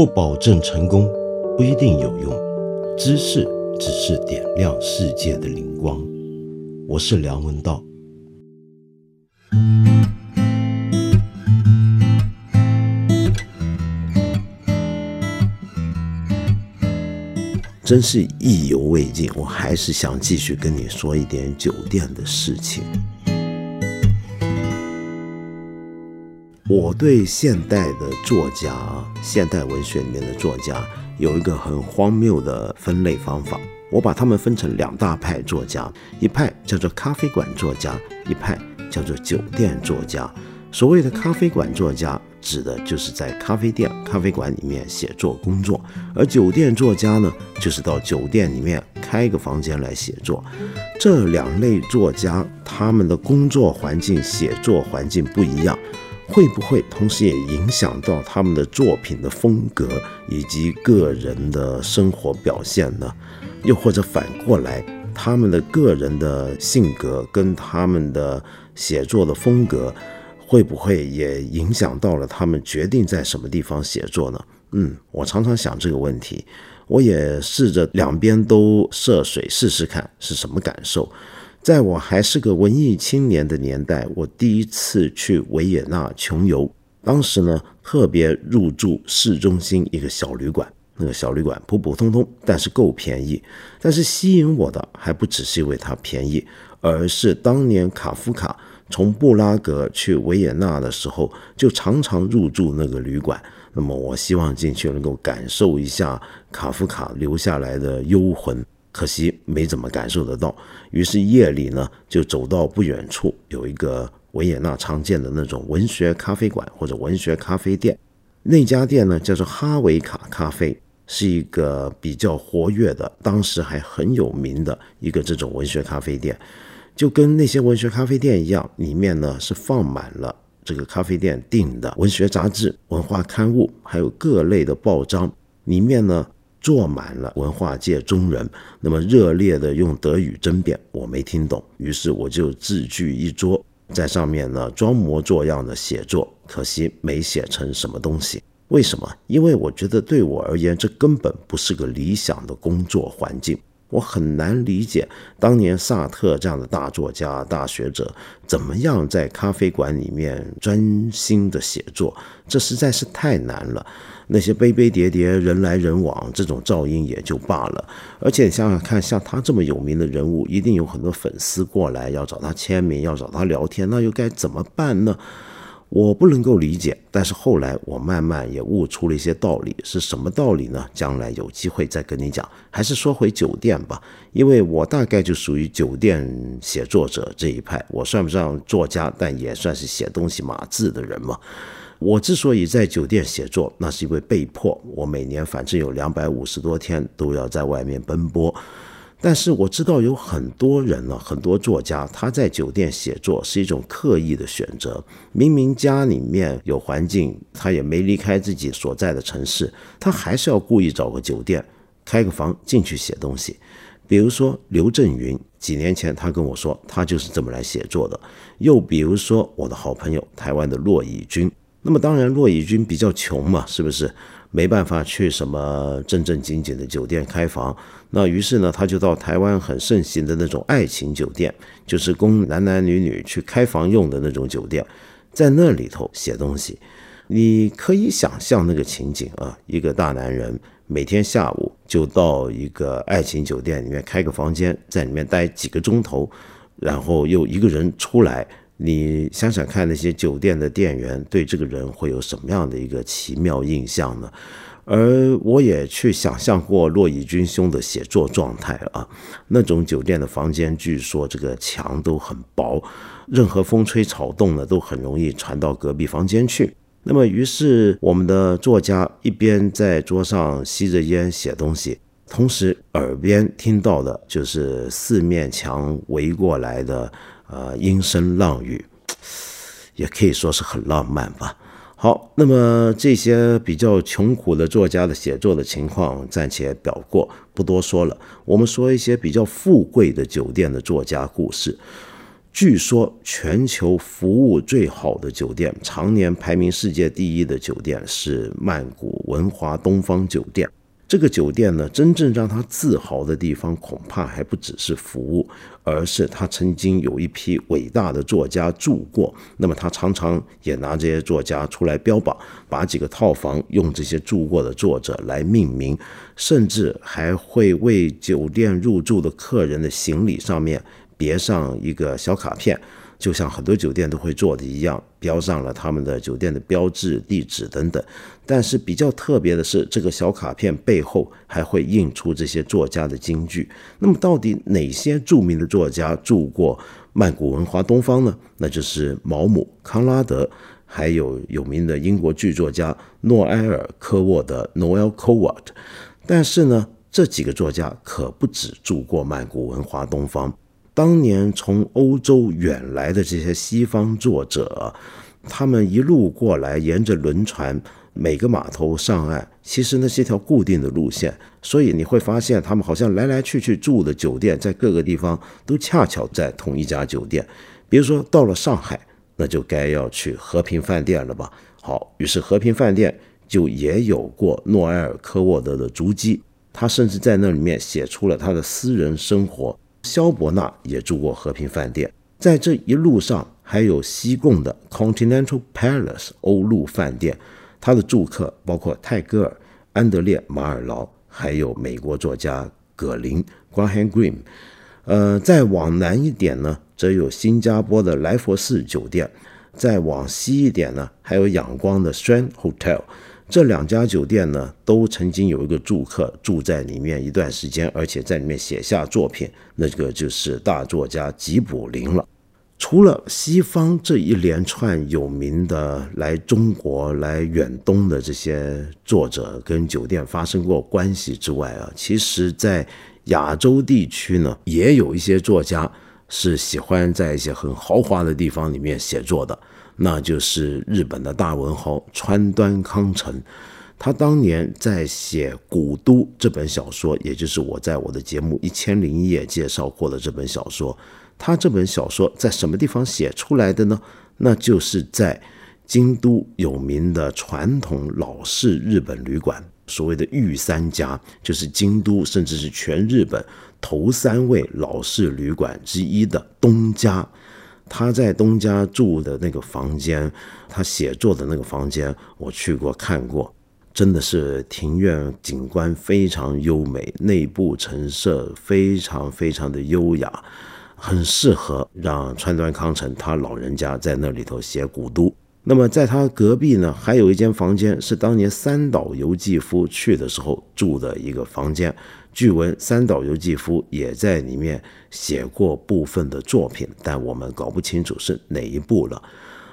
不保证成功，不一定有用。知识只是点亮世界的灵光。我是梁文道。真是意犹未尽，我还是想继续跟你说一点酒店的事情。我对现代的作家，现代文学里面的作家有一个很荒谬的分类方法，我把他们分成两大派作家，一派叫做咖啡馆作家，一派叫做酒店作家。所谓的咖啡馆作家，指的就是在咖啡店、咖啡馆里面写作工作；而酒店作家呢，就是到酒店里面开一个房间来写作。这两类作家，他们的工作环境、写作环境不一样，会不会同时也影响到他们的作品的风格以及个人的生活表现呢？又或者反过来，他们的个人的性格跟他们的写作的风格？会不会也影响到了他们决定在什么地方写作呢？嗯，我常常想这个问题，我也试着两边都涉水试试看是什么感受。在我还是个文艺青年的年代，我第一次去维也纳穷游，当时呢特别入住市中心一个小旅馆，那个小旅馆普普通通，但是够便宜。但是吸引我的还不只是因为它便宜，而是当年卡夫卡。从布拉格去维也纳的时候，就常常入住那个旅馆。那么，我希望进去能够感受一下卡夫卡留下来的幽魂，可惜没怎么感受得到。于是夜里呢，就走到不远处有一个维也纳常见的那种文学咖啡馆或者文学咖啡店。那家店呢叫做哈维卡咖啡，是一个比较活跃的，当时还很有名的一个这种文学咖啡店。就跟那些文学咖啡店一样，里面呢是放满了这个咖啡店订的文学杂志、文化刊物，还有各类的报章。里面呢坐满了文化界中人，那么热烈的用德语争辩，我没听懂，于是我就自聚一桌，在上面呢装模作样的写作，可惜没写成什么东西。为什么？因为我觉得对我而言，这根本不是个理想的工作环境。我很难理解当年萨特这样的大作家、大学者怎么样在咖啡馆里面专心的写作，这实在是太难了。那些杯杯叠叠、人来人往，这种噪音也就罢了。而且想想看，像他这么有名的人物，一定有很多粉丝过来要找他签名、要找他聊天，那又该怎么办呢？我不能够理解，但是后来我慢慢也悟出了一些道理，是什么道理呢？将来有机会再跟你讲。还是说回酒店吧，因为我大概就属于酒店写作者这一派，我算不上作家，但也算是写东西码字的人嘛。我之所以在酒店写作，那是因为被迫，我每年反正有两百五十多天都要在外面奔波。但是我知道有很多人呢，很多作家他在酒店写作是一种刻意的选择。明明家里面有环境，他也没离开自己所在的城市，他还是要故意找个酒店，开个房进去写东西。比如说刘震云，几年前他跟我说，他就是这么来写作的。又比如说我的好朋友台湾的骆以军，那么当然骆以军比较穷嘛，是不是？没办法去什么正正经经的酒店开房，那于是呢，他就到台湾很盛行的那种爱情酒店，就是供男男女女去开房用的那种酒店，在那里头写东西。你可以想象那个情景啊，一个大男人每天下午就到一个爱情酒店里面开个房间，在里面待几个钟头，然后又一个人出来。你想想看，那些酒店的店员对这个人会有什么样的一个奇妙印象呢？而我也去想象过骆以军兄的写作状态啊，那种酒店的房间，据说这个墙都很薄，任何风吹草动呢，都很容易传到隔壁房间去。那么，于是我们的作家一边在桌上吸着烟写东西，同时耳边听到的就是四面墙围过来的。呃，阴声浪语，也可以说是很浪漫吧。好，那么这些比较穷苦的作家的写作的情况暂且表过，不多说了。我们说一些比较富贵的酒店的作家故事。据说全球服务最好的酒店，常年排名世界第一的酒店是曼谷文华东方酒店。这个酒店呢，真正让他自豪的地方，恐怕还不只是服务，而是他曾经有一批伟大的作家住过。那么他常常也拿这些作家出来标榜，把几个套房用这些住过的作者来命名，甚至还会为酒店入住的客人的行李上面别上一个小卡片。就像很多酒店都会做的一样，标上了他们的酒店的标志、地址等等。但是比较特别的是，这个小卡片背后还会印出这些作家的金句。那么，到底哪些著名的作家住过曼谷文华东方呢？那就是毛姆、康拉德，还有有名的英国剧作家诺埃尔·科沃德 （Noel Coward）。但是呢，这几个作家可不止住过曼谷文华东方。当年从欧洲远来的这些西方作者，他们一路过来，沿着轮船每个码头上岸，其实那是一条固定的路线，所以你会发现他们好像来来去去住的酒店，在各个地方都恰巧在同一家酒店。比如说到了上海，那就该要去和平饭店了吧？好，于是和平饭店就也有过诺埃尔·科沃德的足迹，他甚至在那里面写出了他的私人生活。萧伯纳也住过和平饭店，在这一路上还有西贡的 Continental Palace 欧陆饭店，他的住客包括泰戈尔、安德烈·马尔劳，还有美国作家葛林 （Graham Greene）。呃，再往南一点呢，则有新加坡的莱佛士酒店；再往西一点呢，还有仰光的 Strand Hotel。这两家酒店呢，都曾经有一个住客住在里面一段时间，而且在里面写下作品，那个就是大作家吉卜林了。除了西方这一连串有名的来中国、来远东的这些作者跟酒店发生过关系之外啊，其实，在亚洲地区呢，也有一些作家是喜欢在一些很豪华的地方里面写作的。那就是日本的大文豪川端康成，他当年在写《古都》这本小说，也就是我在我的节目《一千零一夜》介绍过的这本小说。他这本小说在什么地方写出来的呢？那就是在京都有名的传统老式日本旅馆，所谓的御三家，就是京都甚至是全日本头三位老式旅馆之一的东家。他在东家住的那个房间，他写作的那个房间，我去过看过，真的是庭院景观非常优美，内部陈设非常非常的优雅，很适合让川端康成他老人家在那里头写古都。那么在他隔壁呢，还有一间房间是当年三岛由纪夫去的时候住的一个房间。据闻三岛由纪夫也在里面写过部分的作品，但我们搞不清楚是哪一部了。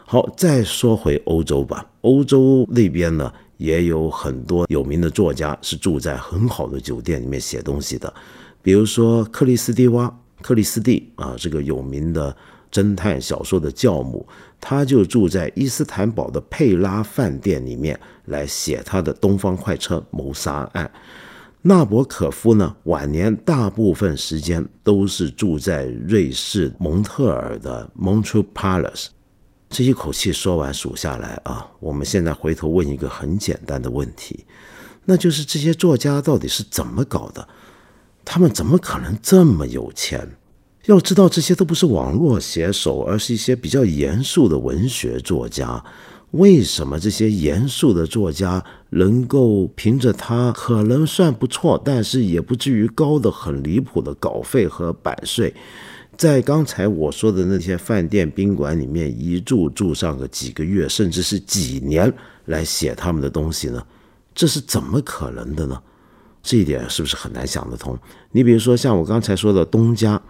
好，再说回欧洲吧。欧洲那边呢，也有很多有名的作家是住在很好的酒店里面写东西的，比如说克里斯蒂娃、克里斯蒂啊，这个有名的侦探小说的教母，他就住在伊斯坦堡的佩拉饭店里面来写他的《东方快车谋杀案》。纳博可夫呢，晚年大部分时间都是住在瑞士蒙特尔的 Montreux Palace。这一口气说完数下来啊，我们现在回头问一个很简单的问题，那就是这些作家到底是怎么搞的？他们怎么可能这么有钱？要知道，这些都不是网络写手，而是一些比较严肃的文学作家。为什么这些严肃的作家能够凭着他可能算不错，但是也不至于高的很离谱的稿费和版税，在刚才我说的那些饭店宾馆里面一住住上个几个月，甚至是几年来写他们的东西呢？这是怎么可能的呢？这一点是不是很难想得通？你比如说像我刚才说的东家，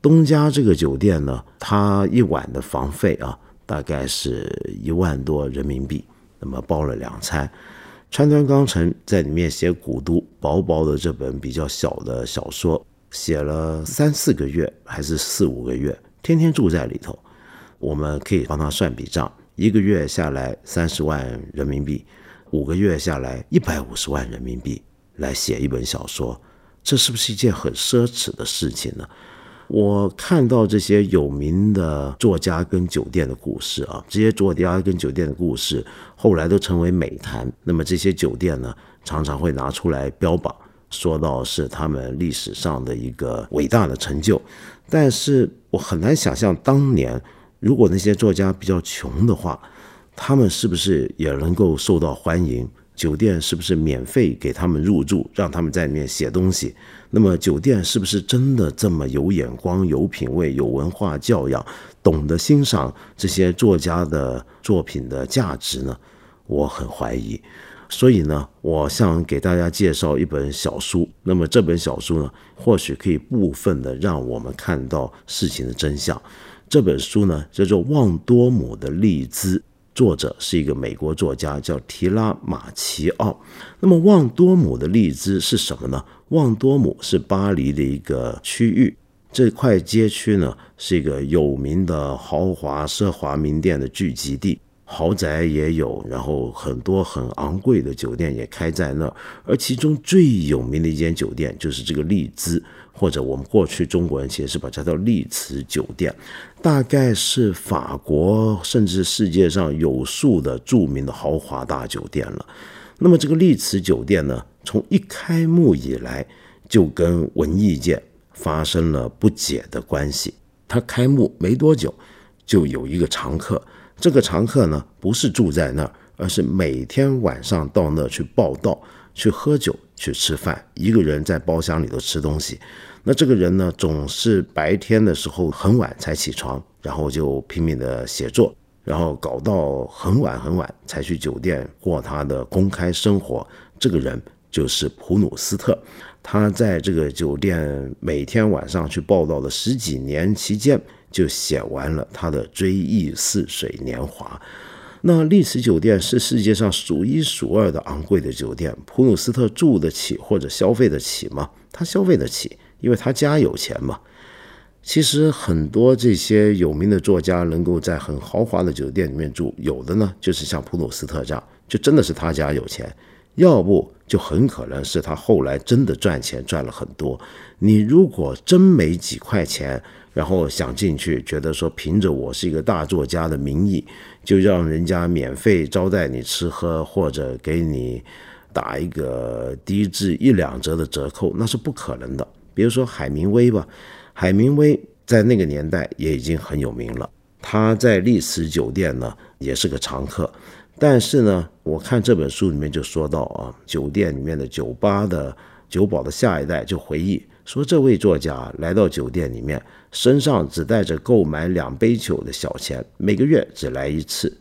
东家这个酒店呢，它一晚的房费啊。大概是一万多人民币，那么包了两餐。川端康成在里面写《古都》，薄薄的这本比较小的小说，写了三四个月还是四五个月，天天住在里头。我们可以帮他算笔账，一个月下来三十万人民币，五个月下来一百五十万人民币来写一本小说，这是不是一件很奢侈的事情呢？我看到这些有名的作家跟酒店的故事啊，这些作家跟酒店的故事后来都成为美谈。那么这些酒店呢，常常会拿出来标榜，说到是他们历史上的一个伟大的成就。但是我很难想象，当年如果那些作家比较穷的话，他们是不是也能够受到欢迎？酒店是不是免费给他们入住，让他们在里面写东西？那么酒店是不是真的这么有眼光、有品位、有文化教养，懂得欣赏这些作家的作品的价值呢？我很怀疑。所以呢，我想给大家介绍一本小书。那么这本小书呢，或许可以部分的让我们看到事情的真相。这本书呢，叫做《旺多姆的利兹》。作者是一个美国作家，叫提拉马奇奥。那么，旺多姆的荔枝是什么呢？旺多姆是巴黎的一个区域，这块街区呢是一个有名的豪华奢华名店的聚集地，豪宅也有，然后很多很昂贵的酒店也开在那儿。而其中最有名的一间酒店就是这个利兹。或者我们过去中国人其实是把它叫丽兹酒店，大概是法国甚至世界上有数的著名的豪华大酒店了。那么这个丽兹酒店呢，从一开幕以来就跟文艺界发生了不解的关系。它开幕没多久，就有一个常客，这个常客呢不是住在那儿，而是每天晚上到那儿去报道、去喝酒。去吃饭，一个人在包厢里头吃东西。那这个人呢，总是白天的时候很晚才起床，然后就拼命的写作，然后搞到很晚很晚才去酒店过他的公开生活。这个人就是普鲁斯特，他在这个酒店每天晚上去报道的十几年期间，就写完了他的《追忆似水年华》。那丽池酒店是世界上数一数二的昂贵的酒店，普鲁斯特住得起或者消费得起吗？他消费得起，因为他家有钱嘛。其实很多这些有名的作家能够在很豪华的酒店里面住，有的呢就是像普鲁斯特这样，就真的是他家有钱，要不就很可能是他后来真的赚钱赚了很多。你如果真没几块钱。然后想进去，觉得说凭着我是一个大作家的名义，就让人家免费招待你吃喝，或者给你打一个低至一两折的折扣，那是不可能的。比如说海明威吧，海明威在那个年代也已经很有名了，他在丽思酒店呢也是个常客。但是呢，我看这本书里面就说到啊，酒店里面的酒吧的酒保的下一代就回忆。说这位作家来到酒店里面，身上只带着购买两杯酒的小钱，每个月只来一次。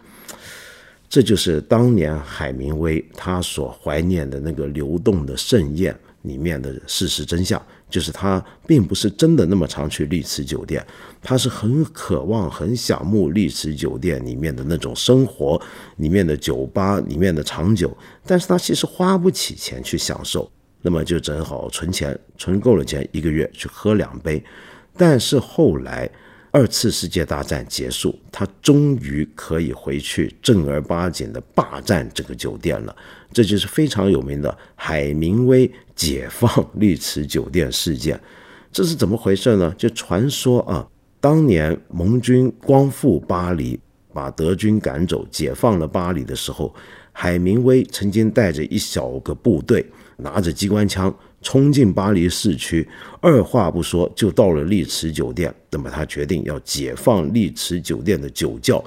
这就是当年海明威他所怀念的那个流动的盛宴里面的事实真相，就是他并不是真的那么常去丽池酒店，他是很渴望、很想慕丽池酒店里面的那种生活，里面的酒吧、里面的长久，但是他其实花不起钱去享受。那么就正好存钱，存够了钱，一个月去喝两杯。但是后来二次世界大战结束，他终于可以回去正儿八经的霸占这个酒店了。这就是非常有名的海明威解放丽池酒店事件。这是怎么回事呢？就传说啊，当年盟军光复巴黎，把德军赶走，解放了巴黎的时候，海明威曾经带着一小个部队。拿着机关枪冲进巴黎市区，二话不说就到了丽池酒店。那么他决定要解放丽池酒店的酒窖，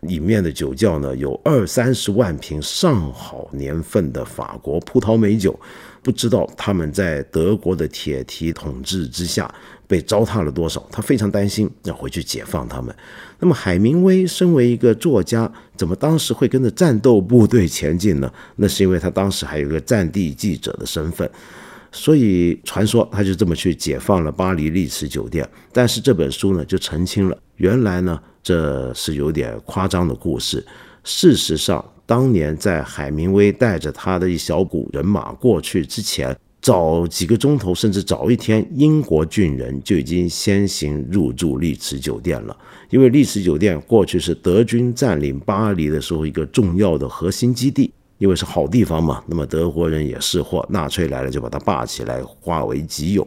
里面的酒窖呢有二三十万瓶上好年份的法国葡萄美酒。不知道他们在德国的铁蹄统治之下被糟蹋了多少，他非常担心，要回去解放他们。那么海明威身为一个作家，怎么当时会跟着战斗部队前进呢？那是因为他当时还有个战地记者的身份，所以传说他就这么去解放了巴黎丽池酒店。但是这本书呢就澄清了，原来呢这是有点夸张的故事，事实上。当年在海明威带着他的一小股人马过去之前，早几个钟头，甚至早一天，英国军人就已经先行入住丽池酒店了。因为丽池酒店过去是德军占领巴黎的时候一个重要的核心基地，因为是好地方嘛。那么德国人也是货，纳粹来了就把它霸起来，化为己有。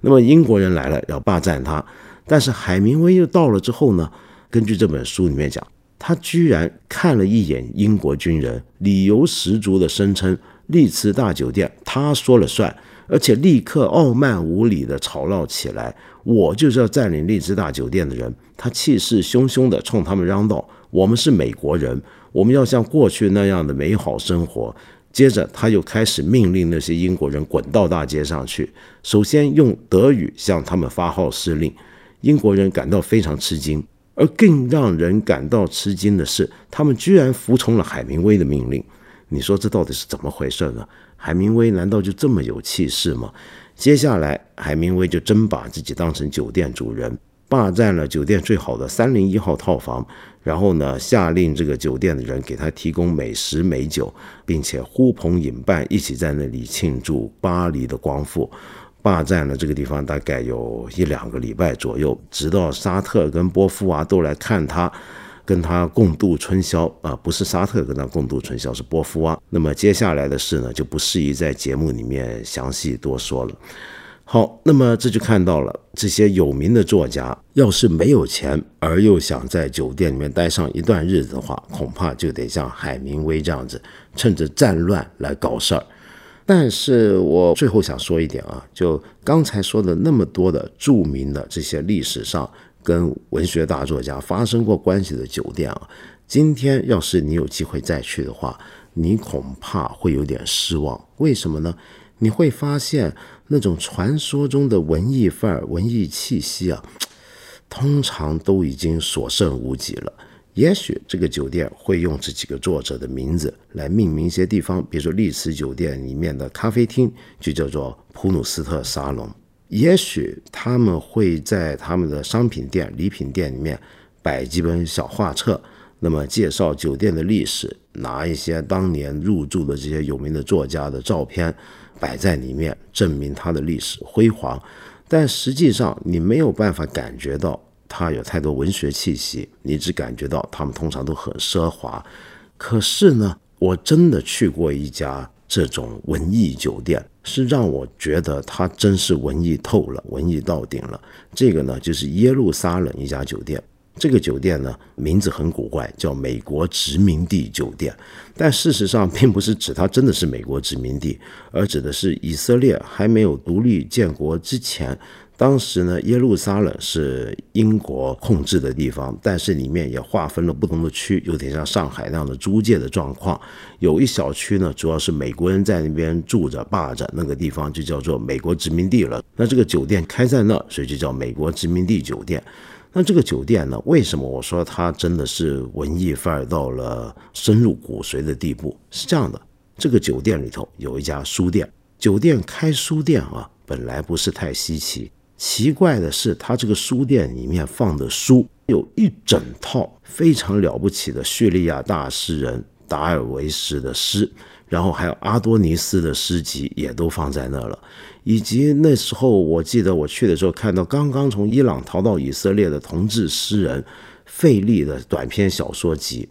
那么英国人来了要霸占它。但是海明威又到了之后呢，根据这本书里面讲，他居然看了一眼英国军人，理由十足的声称丽兹大酒店他说了算，而且立刻傲慢无礼地吵闹起来。我就是要占领丽兹大酒店的人。他气势汹汹地冲他们嚷道：“我们是美国人，我们要像过去那样的美好生活。”接着，他又开始命令那些英国人滚到大街上去。首先用德语向他们发号施令，英国人感到非常吃惊。而更让人感到吃惊的是，他们居然服从了海明威的命令。你说这到底是怎么回事呢？海明威难道就这么有气势吗？接下来，海明威就真把自己当成酒店主人。霸占了酒店最好的三零一号套房，然后呢，下令这个酒店的人给他提供美食美酒，并且呼朋引伴一起在那里庆祝巴黎的光复。霸占了这个地方大概有一两个礼拜左右，直到沙特跟波夫娃都来看他，跟他共度春宵啊，不是沙特跟他共度春宵，是波夫娃。那么接下来的事呢，就不适宜在节目里面详细多说了。好，那么这就看到了这些有名的作家，要是没有钱而又想在酒店里面待上一段日子的话，恐怕就得像海明威这样子，趁着战乱来搞事儿。但是我最后想说一点啊，就刚才说的那么多的著名的这些历史上跟文学大作家发生过关系的酒店啊，今天要是你有机会再去的话，你恐怕会有点失望。为什么呢？你会发现。那种传说中的文艺范儿、文艺气息啊，通常都已经所剩无几了。也许这个酒店会用这几个作者的名字来命名一些地方，比如说丽兹酒店里面的咖啡厅就叫做普鲁斯特沙龙。也许他们会在他们的商品店、礼品店里面摆几本小画册，那么介绍酒店的历史，拿一些当年入住的这些有名的作家的照片。摆在里面，证明它的历史辉煌，但实际上你没有办法感觉到它有太多文学气息，你只感觉到他们通常都很奢华。可是呢，我真的去过一家这种文艺酒店，是让我觉得他真是文艺透了，文艺到顶了。这个呢，就是耶路撒冷一家酒店。这个酒店呢，名字很古怪，叫美国殖民地酒店。但事实上，并不是指它真的是美国殖民地，而指的是以色列还没有独立建国之前，当时呢，耶路撒冷是英国控制的地方，但是里面也划分了不同的区，有点像上海那样的租界的状况。有一小区呢，主要是美国人在那边住着、霸着，那个地方就叫做美国殖民地了。那这个酒店开在那儿，所以就叫美国殖民地酒店。那这个酒店呢？为什么我说它真的是文艺范儿到了深入骨髓的地步？是这样的，这个酒店里头有一家书店，酒店开书店啊，本来不是太稀奇。奇怪的是，它这个书店里面放的书有一整套非常了不起的叙利亚大诗人达尔维什的诗，然后还有阿多尼斯的诗集也都放在那儿了。以及那时候，我记得我去的时候，看到刚刚从伊朗逃到以色列的同志诗人费利的短篇小说集。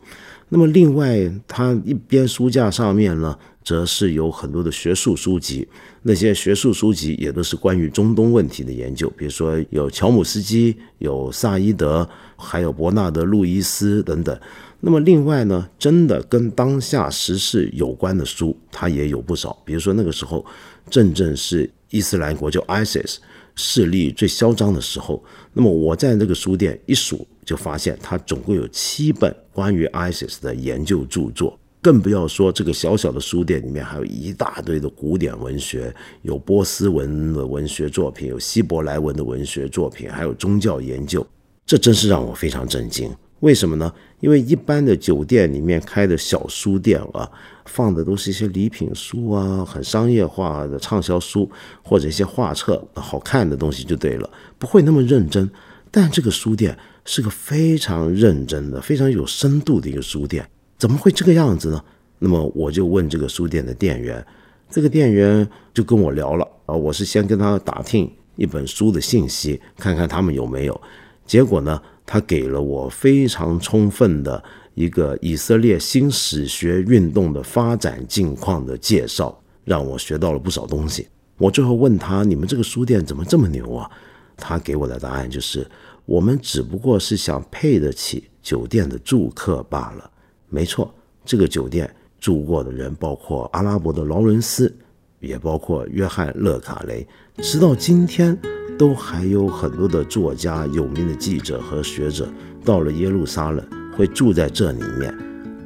那么，另外，他一边书架上面呢，则是有很多的学术书籍。那些学术书籍也都是关于中东问题的研究，比如说有乔姆斯基、有萨伊德，还有伯纳德·路易斯等等。那么，另外呢，真的跟当下时事有关的书，他也有不少。比如说那个时候，正正是。伊斯兰国就 ISIS 势力最嚣张的时候，那么我在那个书店一数，就发现它总共有七本关于 ISIS 的研究著作，更不要说这个小小的书店里面还有一大堆的古典文学，有波斯文的文学作品，有希伯来文的文学作品，还有宗教研究，这真是让我非常震惊。为什么呢？因为一般的酒店里面开的小书店啊，放的都是一些礼品书啊，很商业化的畅销书，或者一些画册，好看的东西就对了，不会那么认真。但这个书店是个非常认真的、非常有深度的一个书店，怎么会这个样子呢？那么我就问这个书店的店员，这个店员就跟我聊了啊，我是先跟他打听一本书的信息，看看他们有没有，结果呢？他给了我非常充分的一个以色列新史学运动的发展境况的介绍，让我学到了不少东西。我最后问他：“你们这个书店怎么这么牛啊？”他给我的答案就是：“我们只不过是想配得起酒店的住客罢了。没错，这个酒店住过的人包括阿拉伯的劳伦斯，也包括约翰·勒卡雷。直到今天，都还有很多的作家、有名的记者和学者到了耶路撒冷会住在这里面。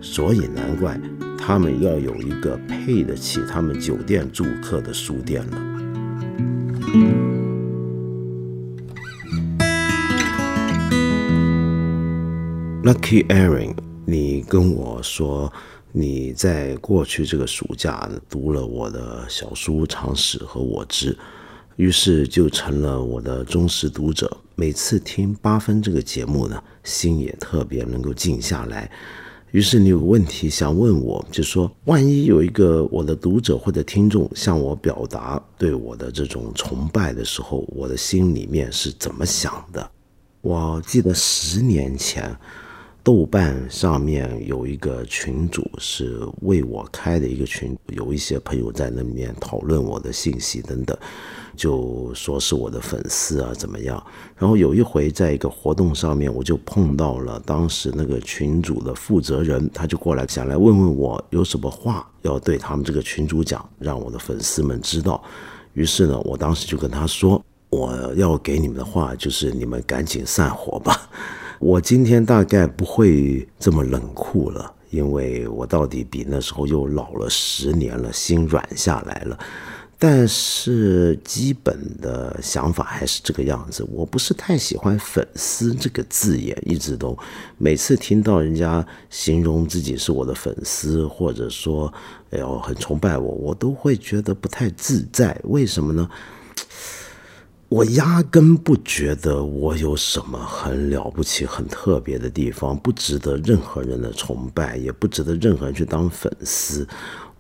所以难怪他们要有一个配得起他们酒店住客的书店了。Lucky Aaron，你跟我说你在过去这个暑假读了我的小书《常识》和《我知》，于是就成了我的忠实读者。每次听八分这个节目呢，心也特别能够静下来。于是你有个问题想问我，就说万一有一个我的读者或者听众向我表达对我的这种崇拜的时候，我的心里面是怎么想的？我记得十年前，豆瓣上面有一个群主是为我开的一个群，有一些朋友在那里面讨论我的信息等等。就说是我的粉丝啊，怎么样？然后有一回在一个活动上面，我就碰到了当时那个群主的负责人，他就过来想来问问我有什么话要对他们这个群主讲，让我的粉丝们知道。于是呢，我当时就跟他说，我要给你们的话就是你们赶紧散伙吧。我今天大概不会这么冷酷了，因为我到底比那时候又老了十年了，心软下来了。但是基本的想法还是这个样子。我不是太喜欢“粉丝”这个字眼，一直都每次听到人家形容自己是我的粉丝，或者说哎呦很崇拜我，我都会觉得不太自在。为什么呢？我压根不觉得我有什么很了不起、很特别的地方，不值得任何人的崇拜，也不值得任何人去当粉丝。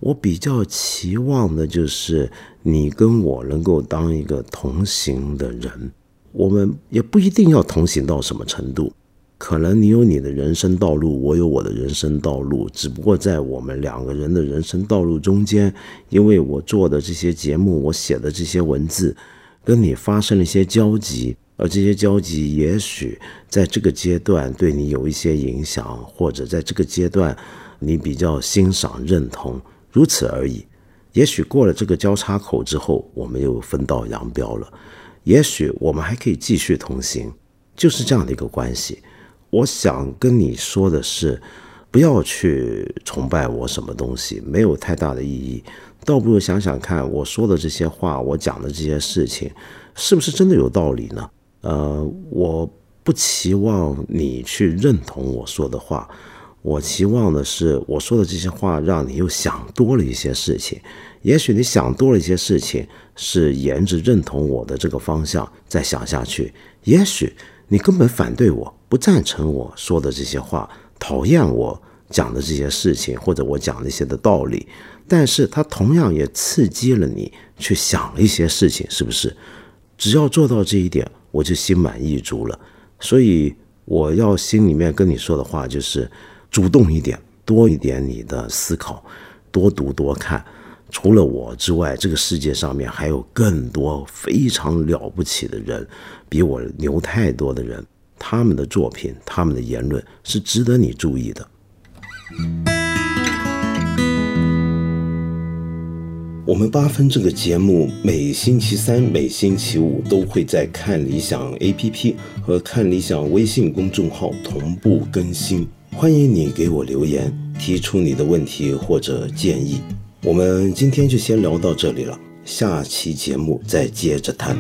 我比较期望的就是你跟我能够当一个同行的人，我们也不一定要同行到什么程度，可能你有你的人生道路，我有我的人生道路，只不过在我们两个人的人生道路中间，因为我做的这些节目，我写的这些文字，跟你发生了一些交集，而这些交集也许在这个阶段对你有一些影响，或者在这个阶段你比较欣赏认同。如此而已，也许过了这个交叉口之后，我们又分道扬镳了。也许我们还可以继续同行，就是这样的一个关系。我想跟你说的是，不要去崇拜我什么东西，没有太大的意义。倒不如想想看，我说的这些话，我讲的这些事情，是不是真的有道理呢？呃，我不期望你去认同我说的话。我期望的是，我说的这些话让你又想多了一些事情。也许你想多了一些事情，是沿着认同我的这个方向再想下去。也许你根本反对我，不赞成我说的这些话，讨厌我讲的这些事情，或者我讲那些的道理。但是它同样也刺激了你去想一些事情，是不是？只要做到这一点，我就心满意足了。所以我要心里面跟你说的话就是。主动一点，多一点你的思考，多读多看。除了我之外，这个世界上面还有更多非常了不起的人，比我牛太多的人。他们的作品，他们的言论是值得你注意的。我们八分这个节目，每星期三、每星期五都会在看理想 APP 和看理想微信公众号同步更新。欢迎你给我留言，提出你的问题或者建议。我们今天就先聊到这里了，下期节目再接着谈。